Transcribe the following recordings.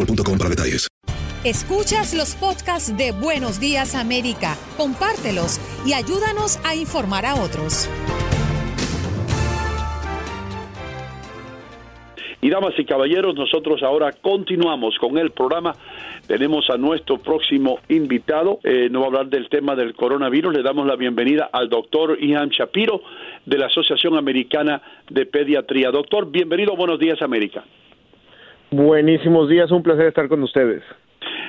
boostmobile.com para detalles. Escuchas los podcasts de Buenos Días América, compártelos y ayúdanos a informar a otros. Y damas y caballeros, nosotros ahora continuamos con el programa. Tenemos a nuestro próximo invitado. Eh, nos va a hablar del tema del coronavirus. Le damos la bienvenida al doctor Ian Shapiro de la Asociación Americana de Pediatría. Doctor, bienvenido. Buenos días, América. Buenísimos días, un placer estar con ustedes.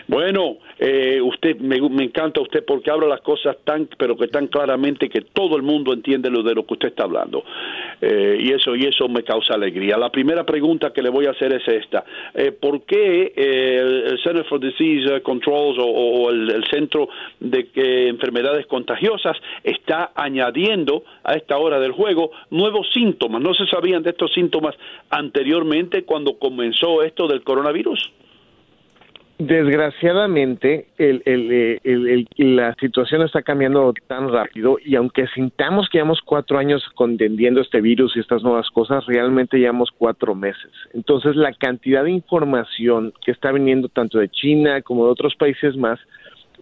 Bueno, eh, usted me, me, encanta usted porque habla las cosas tan, pero que tan claramente que todo el mundo entiende lo de lo que usted está hablando eh, y eso y eso me causa alegría. La primera pregunta que le voy a hacer es esta: eh, ¿Por qué el, el, Center for Disease Controls o, el, el, Centro de Enfermedades Contagiosas está añadiendo a esta hora del juego nuevos síntomas? ¿No se sabían de estos síntomas anteriormente cuando comenzó esto del coronavirus? Desgraciadamente, el, el, la situación está cambiando tan rápido y aunque sintamos que llevamos cuatro años contendiendo este virus y estas nuevas cosas, realmente llevamos cuatro meses. Entonces, la cantidad de información que está viniendo tanto de China como de otros países más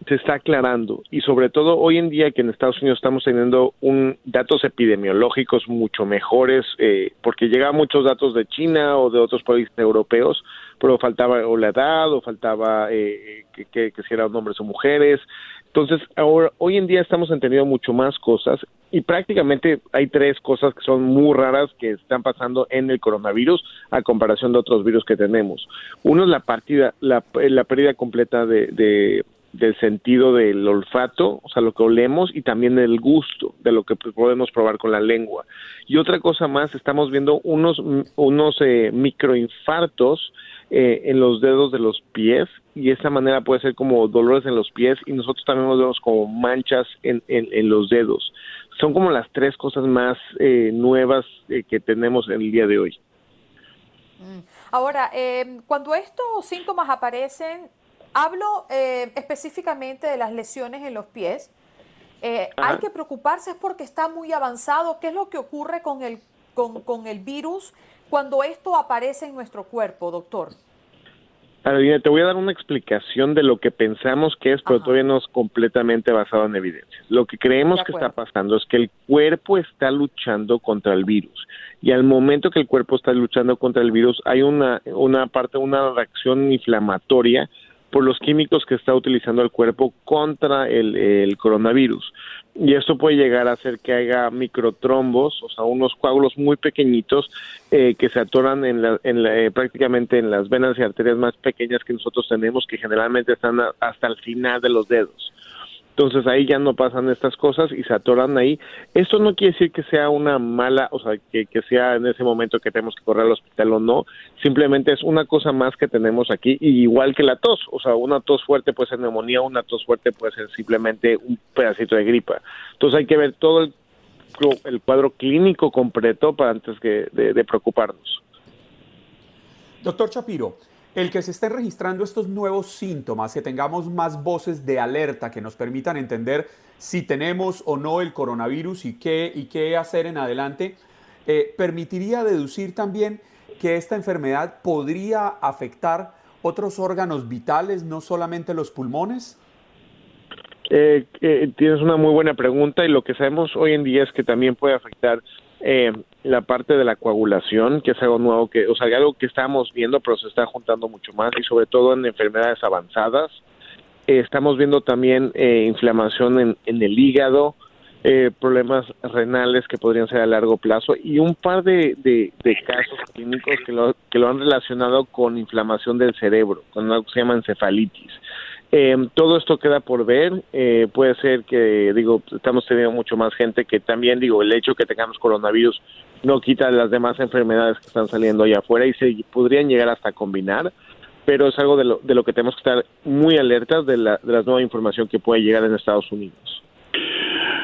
se está aclarando. Y sobre todo hoy en día que en Estados Unidos estamos teniendo un datos epidemiológicos mucho mejores eh, porque llegaban muchos datos de China o de otros países europeos pero faltaba o la edad o faltaba eh, que, si eran hombres o mujeres. Entonces ahora hoy en día estamos entendiendo mucho más cosas y prácticamente hay tres cosas que son muy raras que están pasando en el coronavirus a comparación de otros virus que tenemos. Uno es la partida la, la pérdida completa de del sentido del olfato, o sea, lo que olemos, y también del gusto, de lo que podemos probar con la lengua. Y otra cosa más, estamos viendo unos, unos eh, microinfartos eh, en los dedos de los pies, y de esa manera puede ser como dolores en los pies, y nosotros también nos vemos como manchas en, en, en los dedos. Son como las tres cosas más eh, nuevas eh, que tenemos en el día de hoy. Ahora, eh, cuando estos síntomas aparecen, Hablo eh, específicamente de las lesiones en los pies. Eh, hay que preocuparse es porque está muy avanzado. ¿Qué es lo que ocurre con el, con, con el virus cuando esto aparece en nuestro cuerpo, doctor? Carolina, te voy a dar una explicación de lo que pensamos que es, pero Ajá. todavía no es completamente basado en evidencias. Lo que creemos que está pasando es que el cuerpo está luchando contra el virus y al momento que el cuerpo está luchando contra el virus hay una, una parte, una reacción inflamatoria por los químicos que está utilizando el cuerpo contra el, coronavirus. Y esto puede llegar a hacer que haya microtrombos, o sea, unos coágulos muy pequeñitos eh, que se atoran en eh, prácticamente en las venas y arterias más pequeñas que nosotros tenemos, que generalmente están hasta el final de los dedos entonces ahí ya no pasan estas cosas y se atoran ahí. Esto no quiere decir que sea una mala, o sea, que, sea en ese momento que tenemos que correr al hospital o no, simplemente es una cosa más que tenemos aquí, igual que la tos, o sea, una tos fuerte puede ser neumonía, una tos fuerte puede ser simplemente un pedacito de gripa. Entonces hay que ver todo el, cuadro clínico completo para antes que de preocuparnos. Doctor Chapiro, el que se estén registrando estos nuevos síntomas, que tengamos más voces de alerta que nos permitan entender si tenemos o no el coronavirus y qué, y qué hacer en adelante, eh, permitiría deducir también que esta enfermedad podría afectar otros órganos vitales, no solamente los pulmones? Eh, eh, tienes una muy buena pregunta y lo que sabemos hoy en día es que también puede afectar eh, la parte de la coagulación, que es algo nuevo, que, o sea, algo que estamos viendo, pero se está juntando mucho más y sobre todo en enfermedades avanzadas. Eh, estamos viendo también eh, inflamación en, el hígado, eh, problemas renales que podrían ser a largo plazo y un par de, de, casos clínicos que lo, que lo han relacionado con inflamación del cerebro, con algo que se llama encefalitis. Eh, todo esto queda por ver. Eh, puede ser que, digo, estamos teniendo mucho más gente que también, digo, el hecho que tengamos coronavirus no quita las demás enfermedades que están saliendo allá afuera y se podrían llegar hasta combinar, pero es algo de lo, de lo que tenemos que estar muy alertas de la, de la nueva información que puede llegar en Estados Unidos.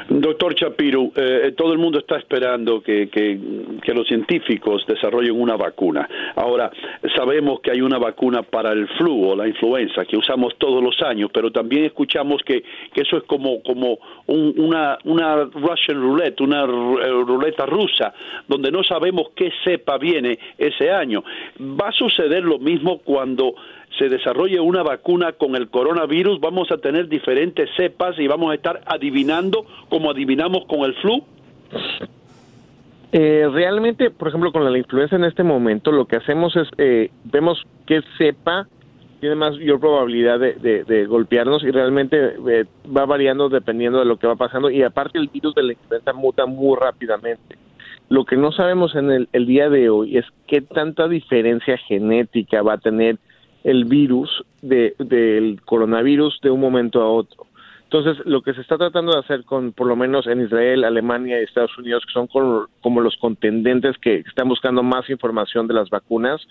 Doctor Chapiro, eh, todo el mundo está esperando que, los científicos desarrollen una vacuna. Ahora, sabemos que hay una vacuna para el flu o la influenza que usamos todos los años, pero también escuchamos que, eso es como, como una, una Russian roulette, una eh, ruleta rusa, donde no sabemos qué cepa viene ese año. ¿Va a suceder lo mismo cuando se desarrolle una vacuna con el coronavirus, vamos a tener diferentes cepas y vamos a estar adivinando como adivinamos con el flu? Eh, realmente, por ejemplo, con la influenza en este momento, lo que hacemos es, eh, vemos qué cepa tiene mayor probabilidad de, golpearnos y realmente eh, va variando dependiendo de lo que va pasando y aparte el virus de la influenza muta muy rápidamente. Lo que no sabemos en el, el día de hoy es qué tanta diferencia genética va a tener el virus de, del coronavirus de un momento a otro. Entonces, lo que se está tratando de hacer con, por lo menos en Israel, Alemania y Estados Unidos, que son como los contendentes que están buscando más información de las vacunas,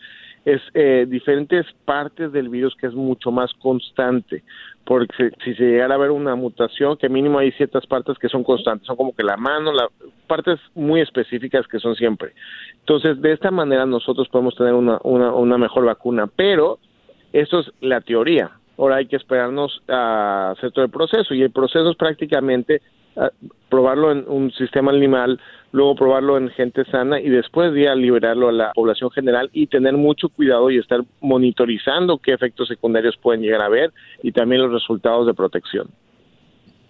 es eh, diferentes partes del virus que es mucho más constante. Porque si se llegara a ver una mutación, que mínimo hay ciertas partes que son constantes, son como que la mano, la, partes muy específicas que son siempre. Entonces, de esta manera nosotros podemos tener una, una, una mejor vacuna, pero eso es la teoría. Ahora hay que esperarnos a hacer todo el proceso y el proceso es prácticamente ah, probarlo en un sistema animal, luego probarlo en gente sana y después ya liberarlo a la población general y tener mucho cuidado y estar monitorizando qué efectos secundarios pueden llegar a haber y también los resultados de protección.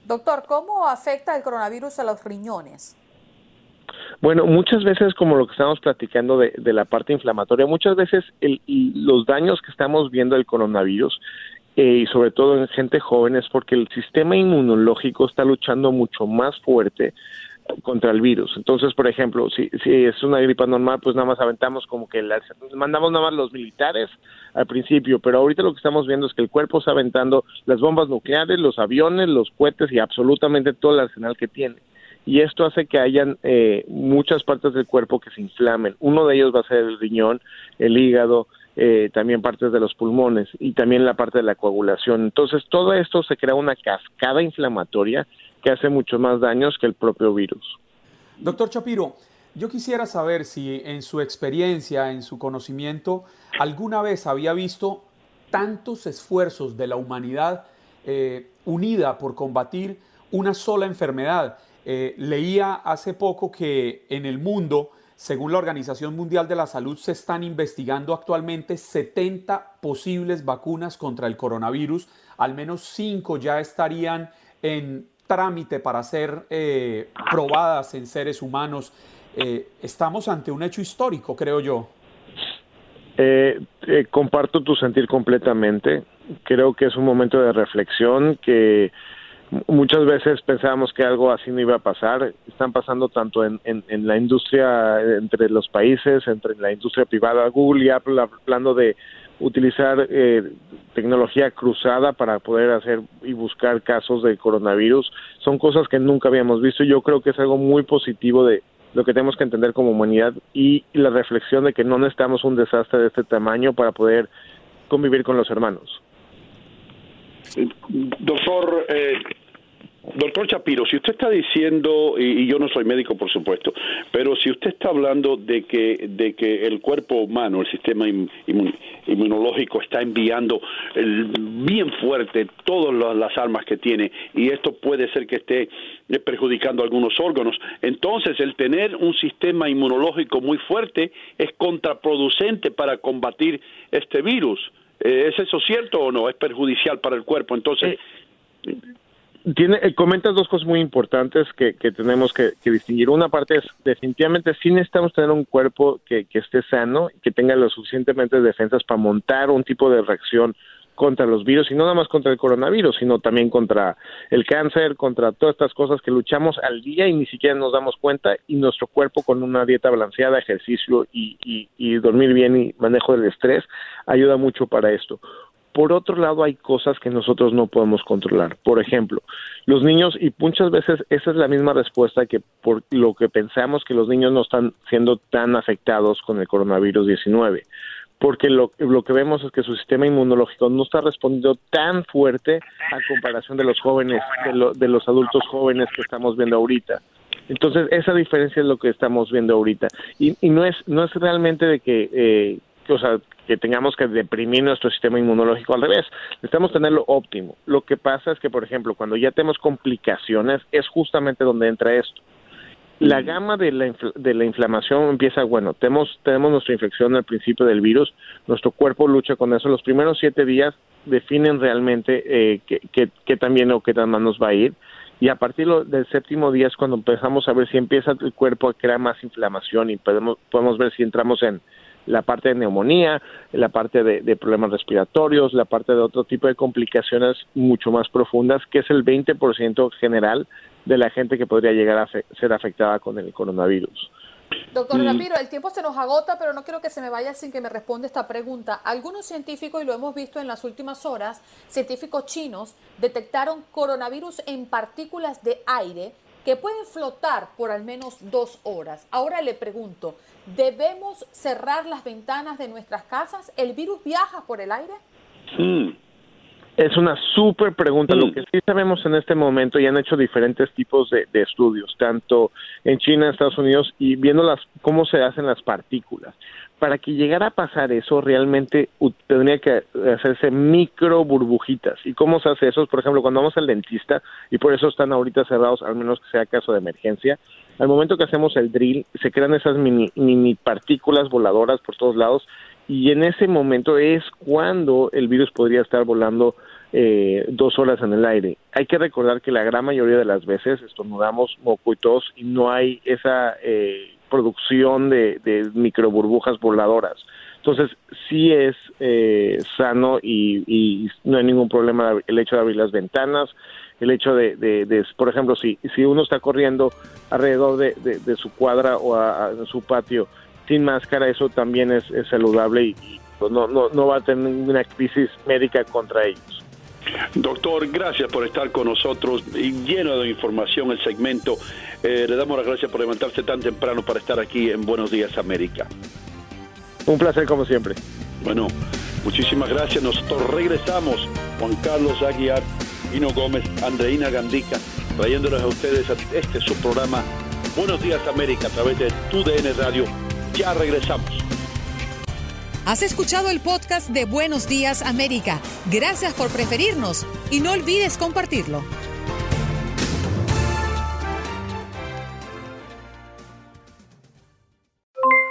Doctor, ¿cómo afecta el coronavirus a los riñones? Bueno, muchas veces, como lo que estamos platicando de, la parte inflamatoria, muchas veces los daños que estamos viendo del coronavirus, eh, y sobre todo en gente joven, es porque el sistema inmunológico está luchando mucho más fuerte contra el virus. Entonces, por ejemplo, si, si es una gripa normal, pues nada más aventamos como que mandamos nada más los militares al principio, pero ahorita lo que estamos viendo es que el cuerpo está aventando las bombas nucleares, los aviones, los cohetes y absolutamente todo el arsenal que tiene y esto hace que hayan eh, muchas partes del cuerpo que se inflamen. Uno de ellos va a ser el riñón, el hígado, eh, también partes de los pulmones y también la parte de la coagulación. Entonces, todo esto se crea una cascada inflamatoria que hace mucho más daños que el propio virus. Doctor Chapiro, yo quisiera saber si en su experiencia, en su conocimiento, alguna vez había visto tantos esfuerzos de la humanidad eh, unida por combatir una sola enfermedad. Eh, leía hace poco que en el mundo, según la Organización Mundial de la Salud, se están investigando actualmente 70 posibles vacunas contra el coronavirus. Al menos 5 ya estarían en trámite para ser eh, probadas en seres humanos. Eh, estamos ante un hecho histórico, creo yo. Eh, comparto tu sentir completamente. Creo que es un momento de reflexión que muchas veces pensábamos que algo así no iba a pasar. Están pasando tanto en, en, la industria, entre los países, entre la industria privada. Google y Apple hablando de utilizar eh, tecnología cruzada para poder hacer y buscar casos de coronavirus. Son cosas que nunca habíamos visto. Yo creo que es algo muy positivo de lo que tenemos que entender como humanidad y la reflexión de que no necesitamos un desastre de este tamaño para poder convivir con los hermanos. Doctor, eh, Doctor Chapiro, si usted está diciendo, y, yo no soy médico por supuesto, pero si usted está hablando de que, de que el cuerpo humano, el sistema inmunológico está enviando bien fuerte todas las armas que tiene y esto puede ser que esté eh, perjudicando algunos órganos, entonces el tener un sistema inmunológico muy fuerte es contraproducente para combatir este virus. Eh, ¿Es eso cierto o no? ¿Es perjudicial para el cuerpo? Entonces... Eh, tiene, eh, comentas dos cosas muy importantes que, tenemos que, distinguir. Una parte es, definitivamente, sí necesitamos tener un cuerpo que, esté sano, que tenga lo suficientemente defensas para montar un tipo de reacción contra los virus, y no nada más contra el coronavirus, sino también contra el cáncer, contra todas estas cosas que luchamos al día y ni siquiera nos damos cuenta, y nuestro cuerpo con una dieta balanceada, ejercicio y, y dormir bien y manejo del estrés ayuda mucho para esto. Por otro lado, hay cosas que nosotros no podemos controlar. Por ejemplo, los niños, y muchas veces esa es la misma respuesta que por lo que pensamos que los niños no están siendo tan afectados con el coronavirus 19 porque lo, lo, que vemos es que su sistema inmunológico no está respondiendo tan fuerte a comparación de los jóvenes, de, de los adultos jóvenes que estamos viendo ahorita. Entonces, esa diferencia es lo que estamos viendo ahorita. Y, y no es no es realmente de que, eh, o sea, que tengamos que deprimir nuestro sistema inmunológico al revés. Necesitamos tenerlo óptimo. Lo que pasa es que, por ejemplo, cuando ya tenemos complicaciones, es justamente donde entra esto. La mm. gama de la, de la inflamación empieza, bueno, tenemos, tenemos nuestra infección al principio del virus, nuestro cuerpo lucha con eso. Los primeros siete días definen realmente eh, qué, tan bien o qué tan mal nos va a ir. Y a partir del séptimo día es cuando empezamos a ver si empieza el cuerpo a crear más inflamación y podemos, podemos ver si entramos en, la parte de neumonía, la parte de, problemas respiratorios, la parte de otro tipo de complicaciones mucho más profundas, que es el 20% general de la gente que podría llegar a ser afectada con el coronavirus. Doctor Rapiro, el tiempo se nos agota, pero no quiero que se me vaya sin que me responda esta pregunta. Algunos científicos, y lo hemos visto en las últimas horas, científicos chinos detectaron coronavirus en partículas de aire que pueden flotar por al menos dos horas. Ahora le pregunto, ¿debemos cerrar las ventanas de nuestras casas? ¿El virus viaja por el aire? Mm. Es una súper pregunta. Lo mm. que sí sabemos en este momento, y han hecho diferentes tipos de, estudios, tanto en China, en Estados Unidos, y viendo las, cómo se hacen las partículas para que llegara a pasar eso, realmente tendría que hacerse micro burbujitas. ¿Y cómo se hace eso? Por ejemplo, cuando vamos al dentista, y por eso están ahorita cerrados, al menos que sea caso de emergencia, al momento que hacemos el drill, se crean esas mini, mini partículas voladoras por todos lados, y en ese momento es cuando el virus podría estar volando eh, dos horas en el aire. Hay que recordar que la gran mayoría de las veces estornudamos moco y tos y no hay esa eh, producción de, de microburbujas voladoras. Entonces, sí es eh, sano y, no hay ningún problema el hecho de abrir las ventanas, el hecho de, por ejemplo, si, si uno está corriendo alrededor de, su cuadra o a, su patio sin máscara, eso también es, saludable y, pues, no, no, no va a tener ninguna crisis médica contra ellos. Doctor, gracias por estar con nosotros y lleno de información el segmento. Eh, le damos las gracias por levantarse tan temprano para estar aquí en Buenos Días América. Un placer como siempre. Bueno, muchísimas gracias. Nosotros regresamos. Juan Carlos Aguiar, Hino Gómez, Andreina Gandica, trayéndoles a ustedes este su programa Buenos Días América a través de TUDN Radio. Ya regresamos. Has escuchado el podcast de Buenos Días América. Gracias por preferirnos y no olvides compartirlo.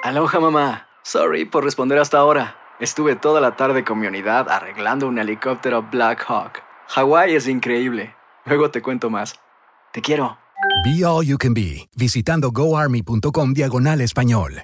Aloha mamá. Sorry por responder hasta ahora. Estuve toda la tarde con mi unidad arreglando un helicóptero Black Hawk. Hawái es increíble. Luego te cuento más. Te quiero. Be All You Can Be, visitando goarmy.com diagonal español.